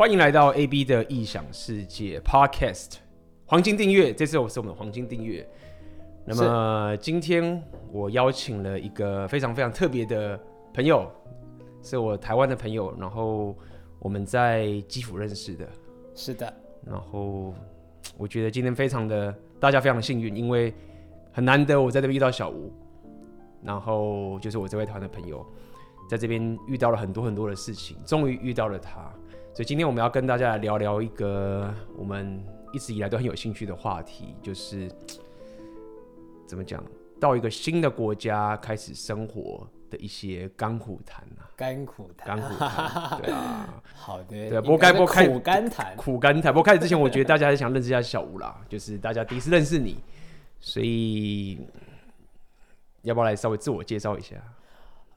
欢迎来到 AB 的异想世界 Podcast，黄金订阅，这次我是我们的黄金订阅。那么今天我邀请了一个非常非常特别的朋友，是我台湾的朋友，然后我们在基辅认识的。是的，然后我觉得今天非常的大家非常幸运，因为很难得我在这边遇到小吴，然后就是我这位台湾的朋友，在这边遇到了很多很多的事情，终于遇到了他。所以今天我们要跟大家来聊聊一个我们一直以来都很有兴趣的话题，就是怎么讲，到一个新的国家开始生活的一些甘苦谈啊，甘苦谈，甘苦谈，对啊，好的，对啊，不过该不开苦甘谈，苦甘谈。不过开始之前，我觉得大家还是想认识一下小吴啦，就是大家第一次认识你，所以要不要来稍微自我介绍一下？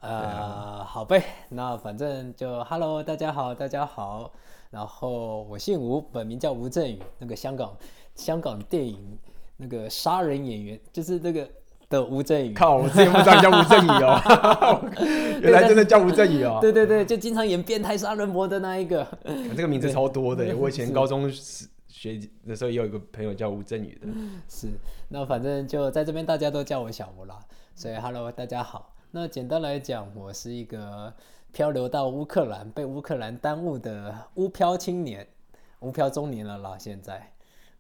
呃，好呗，那反正就 Hello，大家好，大家好。然后我姓吴，本名叫吴镇宇，那个香港香港电影那个杀人演员，就是那个的吴镇宇。靠，我之前不知道你叫吴镇宇哦，原来真的叫吴镇宇哦。对对对，就经常演变态杀人魔的那一个。这个名字超多的，我以前高中学的时候也有一个朋友叫吴镇宇的。是，那反正就在这边，大家都叫我小吴啦。所以 Hello，大家好。那简单来讲，我是一个漂流到乌克兰、被乌克兰耽误的乌漂青年，乌漂中年了啦。现在，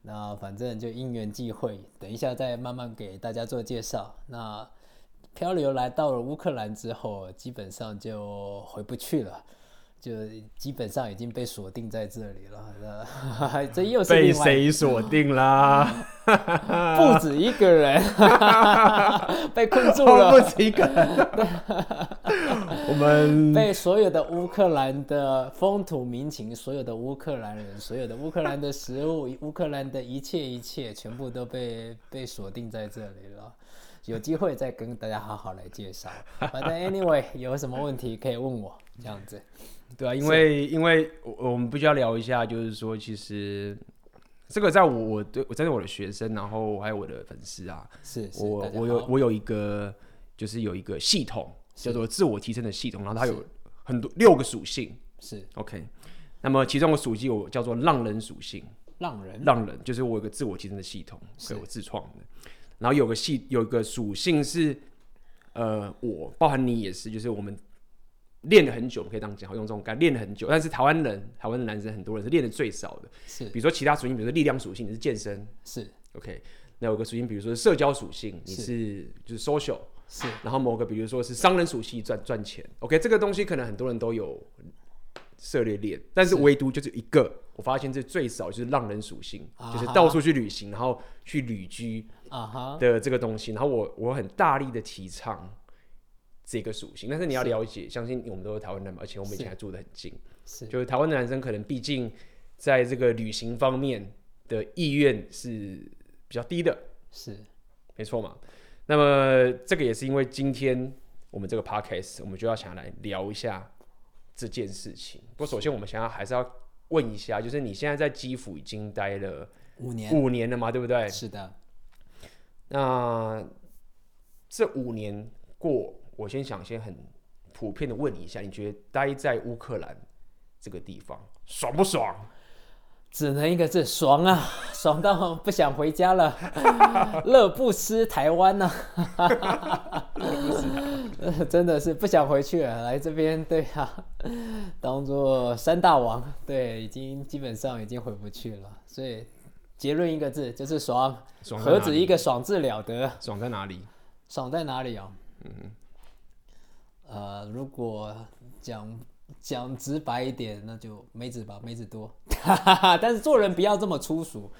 那反正就因缘际会，等一下再慢慢给大家做介绍。那漂流来到了乌克兰之后，基本上就回不去了。就基本上已经被锁定在这里了，这又是被谁锁定啦？不止一个人 被困住了，不止一个人。我们被所有的乌克兰的风土民情、所有的乌克兰人、所有的乌克兰的食物、乌克兰的一切一切，全部都被被锁定在这里了。有机会再跟大家好好来介绍。反正 anyway，有什么问题可以问我，这样子。对啊，因为因为我我们必须要聊一下，就是说，其实这个在我我对我针对我的学生，然后还有我的粉丝啊，是，是我我有我有一个就是有一个系统叫做自我提升的系统，然后它有很多六个属性，是 OK。那么其中的属性我叫做浪人属性，浪人浪人就是我有个自我提升的系统，是我自创的。然后有个系有一个属性是呃我包含你也是，就是我们。练了很久我，可以这样讲，好用这种概念，练了很久。但是台湾人，台湾的男生很多人是练的最少的。是，比如说其他属性，比如说力量属性，你是健身。是，OK。那有个属性，比如说社交属性，你是，是就是 social。是。然后某个，比如说是商人属性，赚赚钱。OK，这个东西可能很多人都有涉猎练，但是唯独就是一个，我发现这最少就是浪人属性，就是到处去旅行，然后去旅居啊哈的这个东西。然后我我很大力的提倡。这个属性，但是你要了解，相信我们都是台湾人嘛，而且我们以前还住得很近，是，就是台湾的男生可能毕竟在这个旅行方面的意愿是比较低的，是，没错嘛。那么这个也是因为今天我们这个 podcast，我们就要想来聊一下这件事情。不过首先我们想要还是要问一下，就是你现在在基辅已经待了五年，五年了嘛，对不对？是的。那这五年过。我先想先很普遍的问你一下，你觉得待在乌克兰这个地方爽不爽？只能一个字，爽啊！爽到不想回家了，乐不思台湾呢、啊。真的是不想回去了，来这边对啊，当做三大王，对，已经基本上已经回不去了。所以结论一个字就是爽，爽何止一个爽字了得？爽在哪里？爽在哪里啊？嗯。呃，如果讲讲直白一点，那就妹子吧，妹子多。但是做人不要这么粗俗。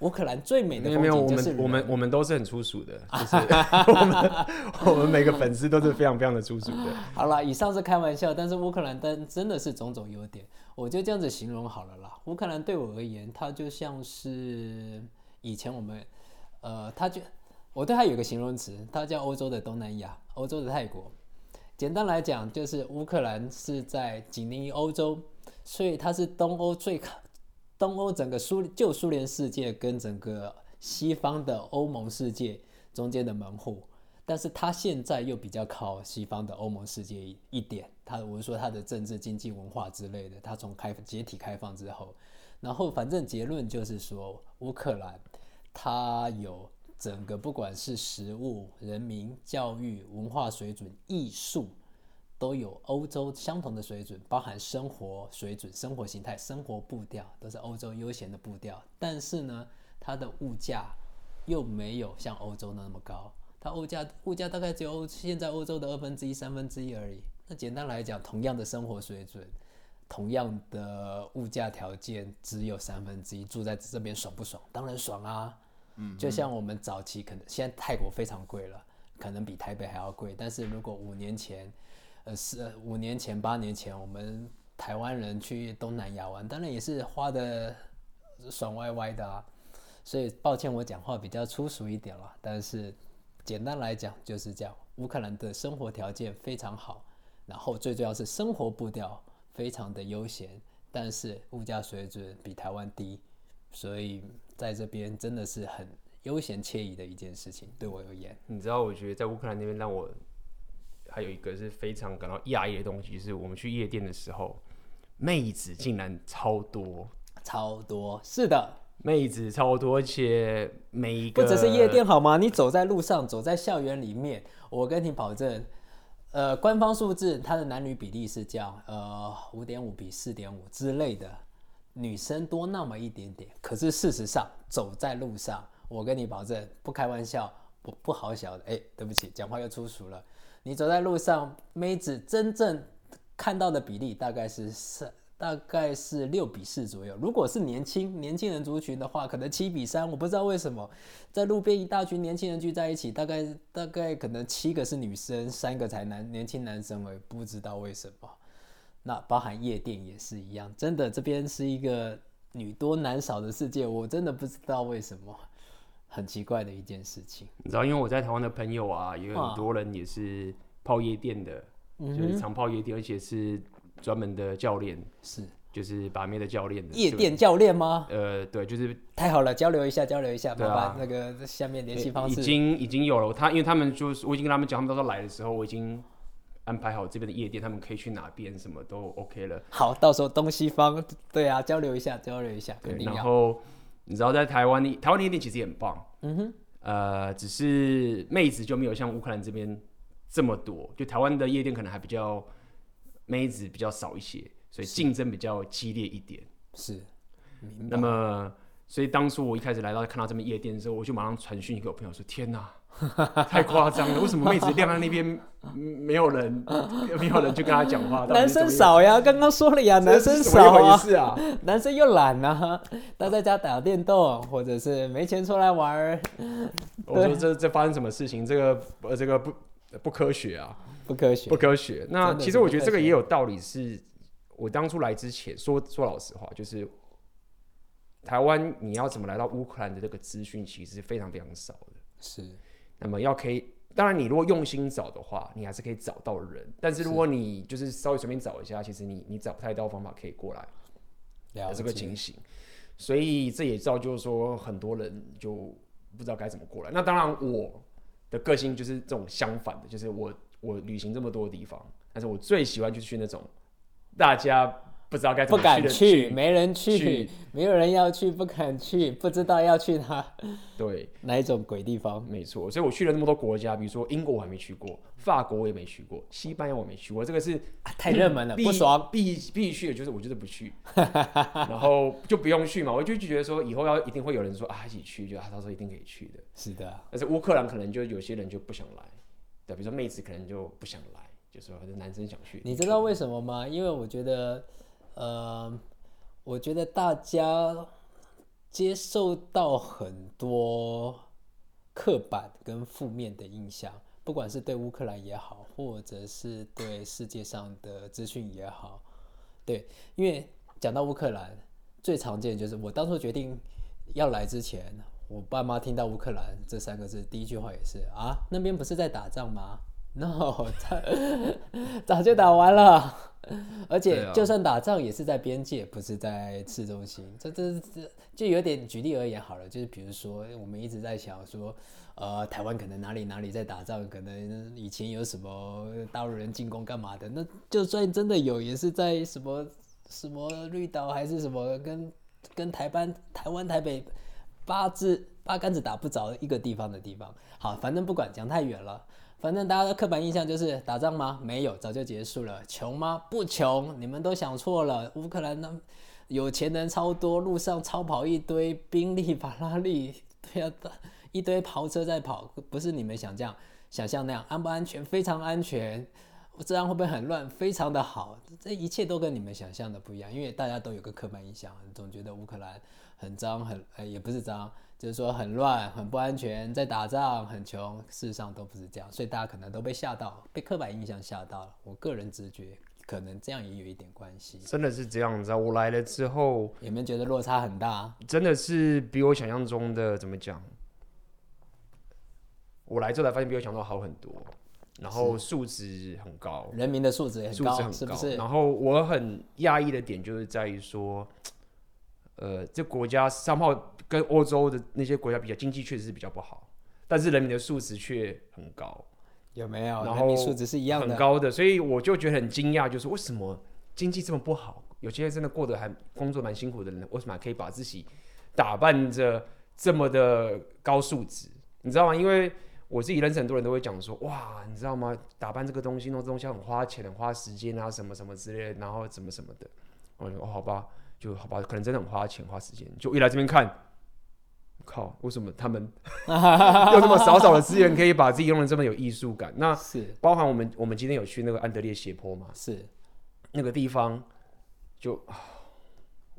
乌克兰最美的风景就是我们，我们我们都是很粗俗的，就是 我们我们每个粉丝都是非常非常的粗俗的。好了，以上是开玩笑，但是乌克兰但真的是种种优点，我就这样子形容好了啦。乌克兰对我而言，它就像是以前我们，呃，它就我对它有个形容词，它叫欧洲的东南亚，欧洲的泰国。简单来讲，就是乌克兰是在紧邻于欧洲，所以它是东欧最靠东欧整个苏旧苏联世界跟整个西方的欧盟世界中间的门户。但是它现在又比较靠西方的欧盟世界一,点，他我是说他的政治、经济、文化之类的，他从开解体开放之后，然后反正结论就是说，乌克兰它有整个不管是食物、人民、教育、文化水准、艺术，都有欧洲相同的水准，包含生活水准、生活形态、生活步调都是欧洲悠闲的步调，但是呢，它的物价又没有像欧洲那么高。它物价物价大概只有现在欧洲的二分之一、三分之一而已。那简单来讲，同样的生活水准，同样的物价条件，只有三分之一。住在这边爽不爽？当然爽啊！嗯，就像我们早期可能现在泰国非常贵了，可能比台北还要贵。但是如果五年前，呃，是五年前、八年前，我们台湾人去东南亚玩，当然也是花的爽歪歪的啊。所以抱歉，我讲话比较粗俗一点了，但是。简单来讲就是这样，乌克兰的生活条件非常好，然后最重要是生活步调非常的悠闲，但是物价水准比台湾低，所以在这边真的是很悠闲惬意的一件事情，对我而言。你知道，我觉得在乌克兰那边让我还有一个是非常感到讶异的东西，是我们去夜店的时候，妹子竟然超多，超多，是的。妹子超多，而且每一个不只是夜店好吗？你走在路上，走在校园里面，我跟你保证，呃，官方数字它的男女比例是这样，呃，五点五比四点五之类的，女生多那么一点点。可是事实上，走在路上，我跟你保证，不开玩笑，不不好小的。哎，对不起，讲话又粗俗了。你走在路上，妹子真正看到的比例大概是三。大概是六比四左右。如果是年轻年轻人族群的话，可能七比三。我不知道为什么，在路边一大群年轻人聚在一起，大概大概可能七个是女生，三个才男年轻男生。我也不知道为什么。那包含夜店也是一样，真的这边是一个女多男少的世界。我真的不知道为什么，很奇怪的一件事情。你知道，因为我在台湾的朋友啊，有很多人也是泡夜店的，就是常泡夜店，而且是。专门的教练是，就是把妹的教练，夜店教练吗？呃，对，就是太好了，交流一下，交流一下，麻烦那个下面联系方式。已经已经有了，他因为他们就是我已经跟他们讲，他们到时候来的时候，我已经安排好这边的夜店，他们可以去哪边，什么都 OK 了。好，到时候东西方，对啊，交流一下，交流一下，肯定要。然后你知道，在台湾，台湾的夜店其实也很棒，嗯哼，呃，只是妹子就没有像乌克兰这边这么多，就台湾的夜店可能还比较。妹子比较少一些，所以竞争比较激烈一点。是，那么，所以当初我一开始来到看到这边夜店的时候，我就马上传讯给我朋友说：“天哪，太夸张了！为什么妹子晾在那边 没有人，没有人去跟他讲话？男生少呀，刚刚说了呀，男生少啊，啊男生又懒啊，待在家打电动，或者是没钱出来玩。我说这这发生什么事情？这个呃，这个不不科学啊。”不科学，不科学。那其实我觉得这个也有道理。是我当初来之前说说老实话，就是台湾你要怎么来到乌克兰的这个资讯，其实是非常非常少的。是。那么要可以，当然你如果用心找的话，你还是可以找到人。但是如果你就是稍微随便找一下，其实你你找不太到方法可以过来。有这个情形，所以这也造就说很多人就不知道该怎么过来。那当然我的个性就是这种相反的，就是我。我旅行这么多地方，但是我最喜欢就是去那种大家不知道该怎么去，不敢去，没人去，去，没有人要去，不敢去，不知道要去哪，对，哪一种鬼地方？没错，所以我去了那么多国家，比如说英国我还没去过，法国我也没去过，西班牙我没去过，这个是、啊、太热门了，不爽，必必须的就是我就是不去，然后就不用去嘛，我就觉得说以后要一定会有人说啊一起去，就他到时候一定可以去的，是的，但是乌克兰可能就有些人就不想来。对，比如说妹子可能就不想来，就说男生想去。你知道为什么吗？因为我觉得，呃，我觉得大家接受到很多刻板跟负面的印象，不管是对乌克兰也好，或者是对世界上的资讯也好。对，因为讲到乌克兰，最常见就是我当初决定要来之前。我爸妈听到乌克兰这三个字，第一句话也是啊，那边不是在打仗吗？No，早就打完了，而且就算打仗也是在边界，不是在市中心。这这这就有点举例而言好了，就是比如说我们一直在想说，呃，台湾可能哪里哪里在打仗，可能以前有什么大陆人进攻干嘛的，那就算真的有，也是在什么什么绿岛还是什么跟跟台湾台湾台北八字八竿子打不着一个地方的地方。好，反正不管讲太远了。反正大家的刻板印象就是打仗吗？没有，早就结束了。穷吗？不穷，你们都想错了。乌克兰那有钱人超多，路上超跑一堆宾利、法拉利，对啊，一堆豪车在跑，不是你们想这样想象那样。安不安全？非常安全。治安会不会很乱？非常的好。这一切都跟你们想象的不一样，因为大家都有个刻板印象，总觉得乌克兰很脏，很呃也不是脏。就是说很乱、很不安全，在打仗很穷，事实上都不是这样，所以大家可能都被吓到，被刻板印象吓到了。我个人直觉，可能这样也有一点关系。真的是这样子啊！我来了之后，有没有觉得落差很大？真的是比我想象中的怎么讲？我来之后才发现比我想象中好很多，然后素质很高，人民的素质也很高，是不是？然后我很讶异的点就是在于说，呃，这国家三号。跟欧洲的那些国家比较，经济确实是比较不好，但是人民的素质却很高，有没有？然后人民素质是一样的，很高的，所以我就觉得很惊讶，就是为什么经济这么不好，有些真的过得还工作蛮辛苦的人，为什么还可以把自己打扮着这么的高素质？你知道吗？因为我自己认识很多人都会讲说，哇，你知道吗？打扮这个东西，弄这东西很花钱，很花时间啊，什么什么之类的，然后怎么什么的。我说哦，好吧，就好吧，可能真的很花钱花时间，就一来这边看。靠！为什么他们 用这么少少的资源，可以把自己用的这么有艺术感？那是包含我们，我们今天有去那个安德烈斜坡嘛？是那个地方就，就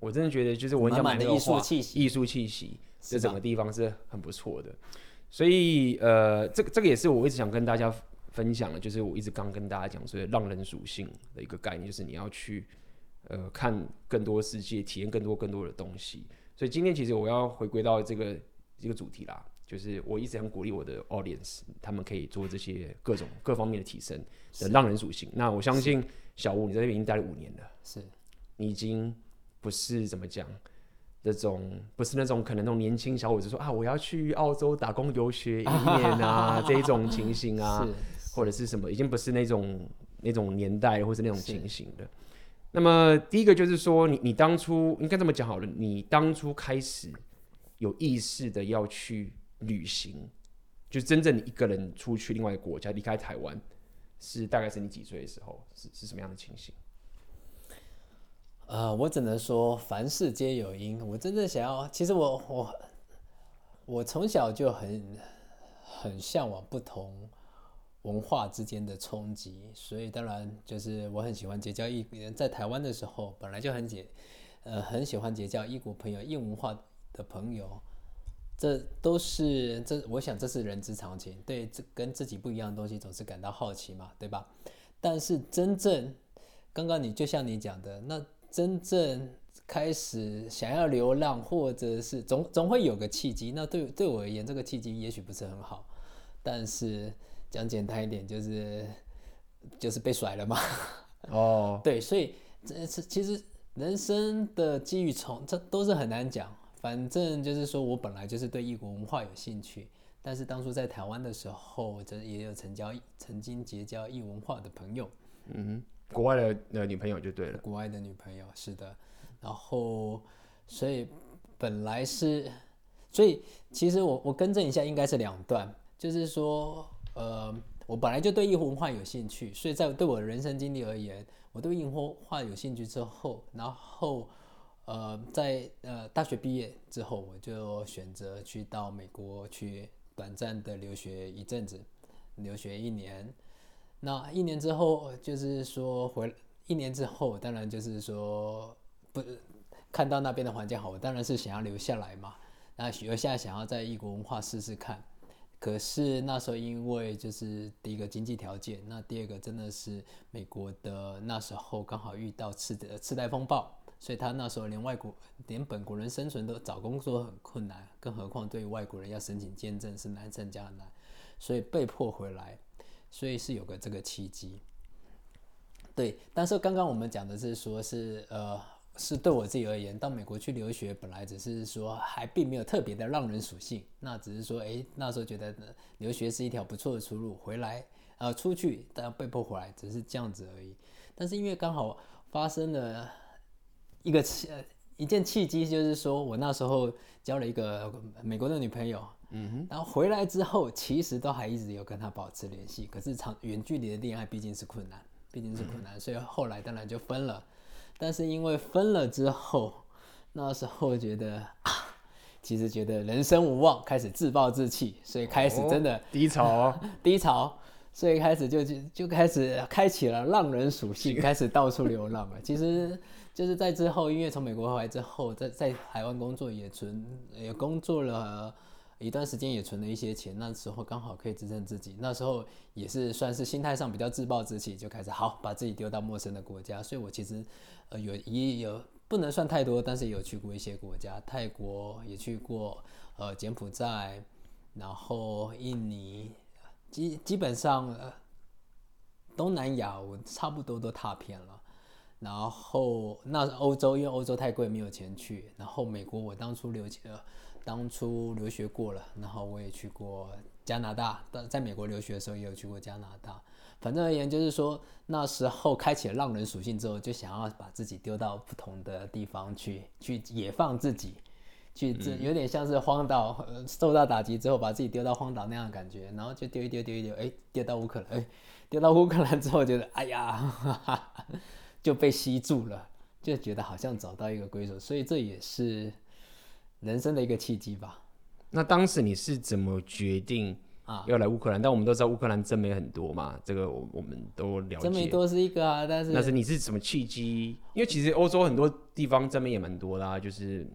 我真的觉得，就是我很想买那个，艺术气息，艺术气息，这整个地方是很不错的。所以呃，这个这个也是我一直想跟大家分享的，就是我一直刚跟大家讲，所以浪人属性的一个概念，就是你要去呃看更多世界，体验更多更多的东西。所以今天其实我要回归到这个一个主题啦，就是我一直很鼓励我的 audience，他们可以做这些各种各方面的提升的浪人属性。那我相信小吴你在这边已经待了五年了，是你已经不是怎么讲，这种不是那种可能那种年轻小伙子说啊我要去澳洲打工游学一年啊 这一种情形啊，或者是什么，已经不是那种那种年代或是那种情形的。那么第一个就是说你，你当初应该这么讲好了，你当初开始有意识的要去旅行，就真正你一个人出去另外一个国家，离开台湾，是大概是你几岁的时候？是是什么样的情形？呃，我只能说凡事皆有因。我真正想要，其实我我我从小就很很向往不同。文化之间的冲击，所以当然就是我很喜欢结交异人。在台湾的时候，本来就很结，呃，很喜欢结交异国朋友、异文化的朋友。这都是这，我想这是人之常情。对，这跟自己不一样的东西总是感到好奇嘛，对吧？但是真正，刚刚你就像你讲的，那真正开始想要流浪，或者是总总会有个契机。那对对我而言，这个契机也许不是很好，但是。讲简单一点，就是就是被甩了嘛。哦，对，所以这是其实人生的机遇，从这都是很难讲。反正就是说我本来就是对异国文化有兴趣，但是当初在台湾的时候，这也有成交曾经结交异文化的朋友。嗯，国外的呃女朋友就对了。国外的女朋友是的，然后所以本来是，所以其实我我更正一下，应该是两段，就是说。呃，我本来就对异文化有兴趣，所以在对我的人生经历而言，我对异文化有兴趣之后，然后呃，在呃大学毕业之后，我就选择去到美国去短暂的留学一阵子，留学一年。那一年之后，就是说回一年之后，当然就是说不看到那边的环境好，我当然是想要留下来嘛。那留下想要在异国文化试试看。可是那时候，因为就是第一个经济条件，那第二个真的是美国的那时候刚好遇到次的次贷风暴，所以他那时候连外国连本国人生存都找工作很困难，更何况对外国人要申请签证是难上加难，所以被迫回来。所以是有个这个契机。对，但是刚刚我们讲的是说是呃。是对我自己而言，到美国去留学，本来只是说还并没有特别的浪人属性，那只是说，哎，那时候觉得留学是一条不错的出路，回来，呃，出去，但被迫回来，只是这样子而已。但是因为刚好发生了一个契，一件契机，就是说我那时候交了一个美国的女朋友，嗯哼，然后回来之后，其实都还一直有跟她保持联系，可是长远距离的恋爱毕竟是困难，毕竟是困难，所以后来当然就分了。但是因为分了之后，那时候觉得啊，其实觉得人生无望，开始自暴自弃，所以开始真的、哦、低潮、哦，低潮，所以开始就就就开始开启了浪人属性，开始到处流浪了。其实就是在之后，因为从美国回来之后，在在台湾工作也存也工作了。一段时间也存了一些钱，那时候刚好可以支撑自己。那时候也是算是心态上比较自暴自弃，就开始好把自己丢到陌生的国家。所以我其实呃有也有不能算太多，但是有去过一些国家，泰国也去过，呃柬埔寨，然后印尼，基基本上东南亚我差不多都踏遍了。然后那欧洲因为欧洲太贵没有钱去，然后美国我当初留学。当初留学过了，然后我也去过加拿大，在美国留学的时候也有去过加拿大。反正而言就是说，那时候开启了浪人属性之后，就想要把自己丢到不同的地方去，去野放自己，去这有点像是荒岛受到打击之后，把自己丢到荒岛那样的感觉，然后就丢一丢，丢一丢，哎，丢到乌克兰，哎，丢到乌克兰之后，觉得哎呀哈哈，就被吸住了，就觉得好像找到一个归属，所以这也是。人生的一个契机吧。那当时你是怎么决定啊要来乌克兰？但我们都知道乌克兰真美很多嘛，这个我我们都了解。真美多是一个啊，但是但是你是什么契机？因为其实欧洲很多地方真美也蛮多啦，就是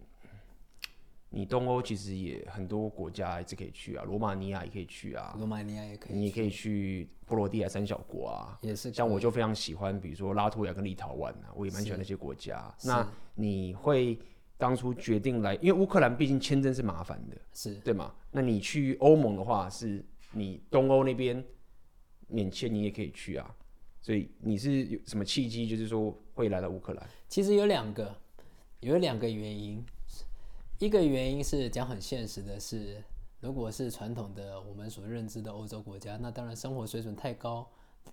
你东欧其实也很多国家一直可以去啊，罗马尼亚也可以去啊，罗马尼亚也可以，你也可以去波罗的海三小国啊，也是。像我就非常喜欢，比如说拉脱维亚跟立陶宛啊，我也蛮喜欢那些国家。那你会？当初决定来，因为乌克兰毕竟签证是麻烦的，是对吗？那你去欧盟的话，是你东欧那边免签，你也可以去啊。所以你是有什么契机，就是说会来到乌克兰？其实有两个，有两个原因。一个原因是讲很现实的是，如果是传统的我们所认知的欧洲国家，那当然生活水准太高。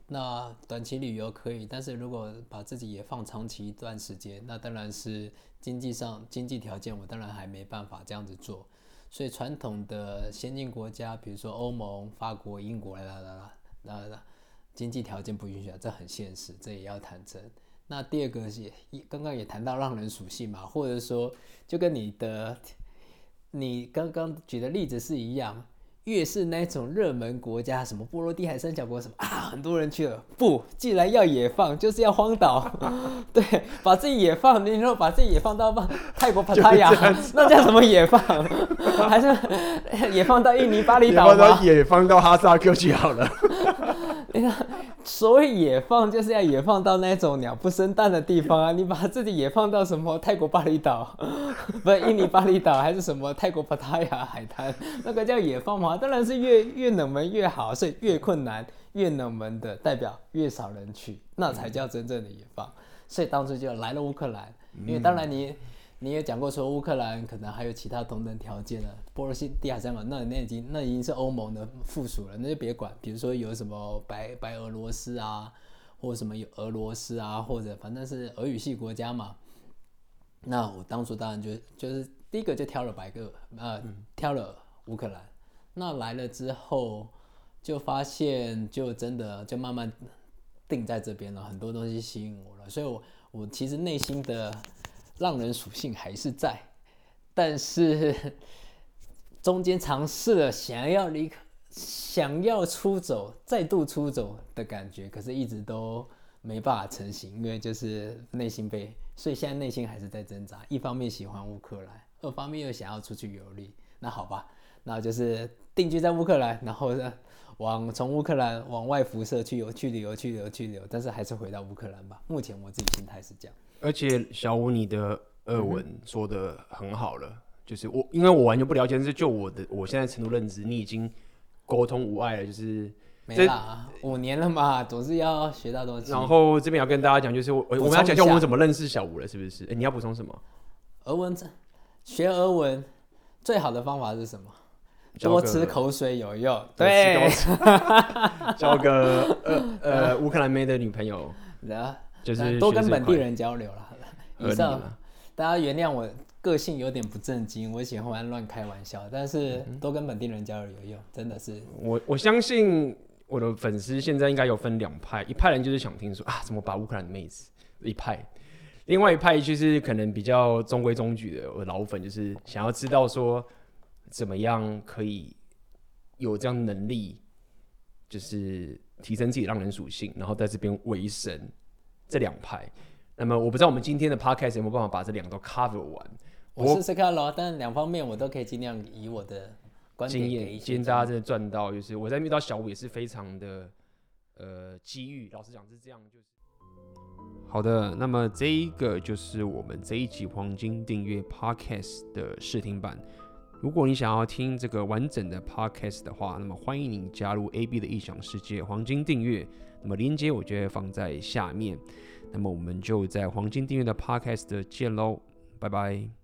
那短期旅游可以，但是如果把自己也放长期一段时间，那当然是经济上经济条件，我当然还没办法这样子做。所以传统的先进国家，比如说欧盟、法国、英国啦啦啦啦，那经济条件不允许啊，这很现实，这也要坦诚。那第二个是，刚刚也谈到浪人属性嘛，或者说就跟你的你刚刚举的例子是一样。越是那种热门国家，什么波罗的海三角国什么啊，很多人去了。不，既然要野放，就是要荒岛。对，把自己野放，你说把自己野放到泰国帕塔亚，那叫什么野放？还是 野放到印尼巴厘岛吗？野放到哈萨克去好了。你看，所谓野放，就是要野放到那种鸟不生蛋的地方啊！你把自己野放到什么泰国巴厘岛，不是印尼巴厘岛，还是什么泰国帕塔亚海滩，那个叫野放吗？当然是越越冷门越好，所以越困难越冷门的代表越少人去，那才叫真正的野放。所以当时就来了乌克兰，因为当然你。你也讲过说乌克兰可能还有其他同等条件的，波罗的海三国那那已经那已经是欧盟的附属了，那就别管。比如说有什么白白俄罗斯啊，或什么有俄罗斯啊，或者反正是俄语系国家嘛。那我当初当然就就是第一个就挑了白俄，呃，挑了乌克兰。那来了之后就发现就真的就慢慢定在这边了，很多东西吸引我了，所以我我其实内心的。浪人属性还是在，但是 中间尝试了想要离开、想要出走、再度出走的感觉，可是一直都没办法成型，因为就是内心被，所以现在内心还是在挣扎。一方面喜欢乌克兰，二方面又想要出去游历。那好吧，那就是定居在乌克兰，然后呢，往从乌克兰往外辐射去游、去旅游、去旅游、去旅游，但是还是回到乌克兰吧。目前我自己心态是这样。而且小吴，你的俄文说的很好了，嗯、就是我，因为我完全不了解，但是就我的我现在程度认知，你已经沟通无碍了，就是没啦，五年了嘛，总是要学到东西。然后这边要跟大家讲，就是我我们要讲一下我们怎么认识小吴了，是不是？哎，你要补充什么？俄文学俄文最好的方法是什么？多吃口水有用。对，交 个呃呃乌克兰妹的女朋友，就是多跟本地人交流了。以上，大家原谅我个性有点不正经，我喜欢乱开玩笑，但是多跟本地人交流有用，真的是。我我相信。我的粉丝现在应该有分两派，一派人就是想听说啊，怎么把乌克兰的妹子一派，另外一派就是可能比较中规中矩的，我的老粉就是想要知道说怎么样可以有这样能力，就是提升自己的浪人属性，然后在这边维生。这两派，那么我不知道我们今天的 podcast 有没有办法把这两个都 cover 完。我试试看咯，但两方面我都可以尽量以我的。经验，今天大家真的赚到，就是我在遇到小吴也是非常的呃机遇。老实讲是这样，就是好的。那么这一个就是我们这一集黄金订阅 Podcast 的试听版。如果你想要听这个完整的 Podcast 的话，那么欢迎你加入 AB 的异想世界黄金订阅。那么链接我就会放在下面。那么我们就在黄金订阅的 Podcast 见喽，拜拜。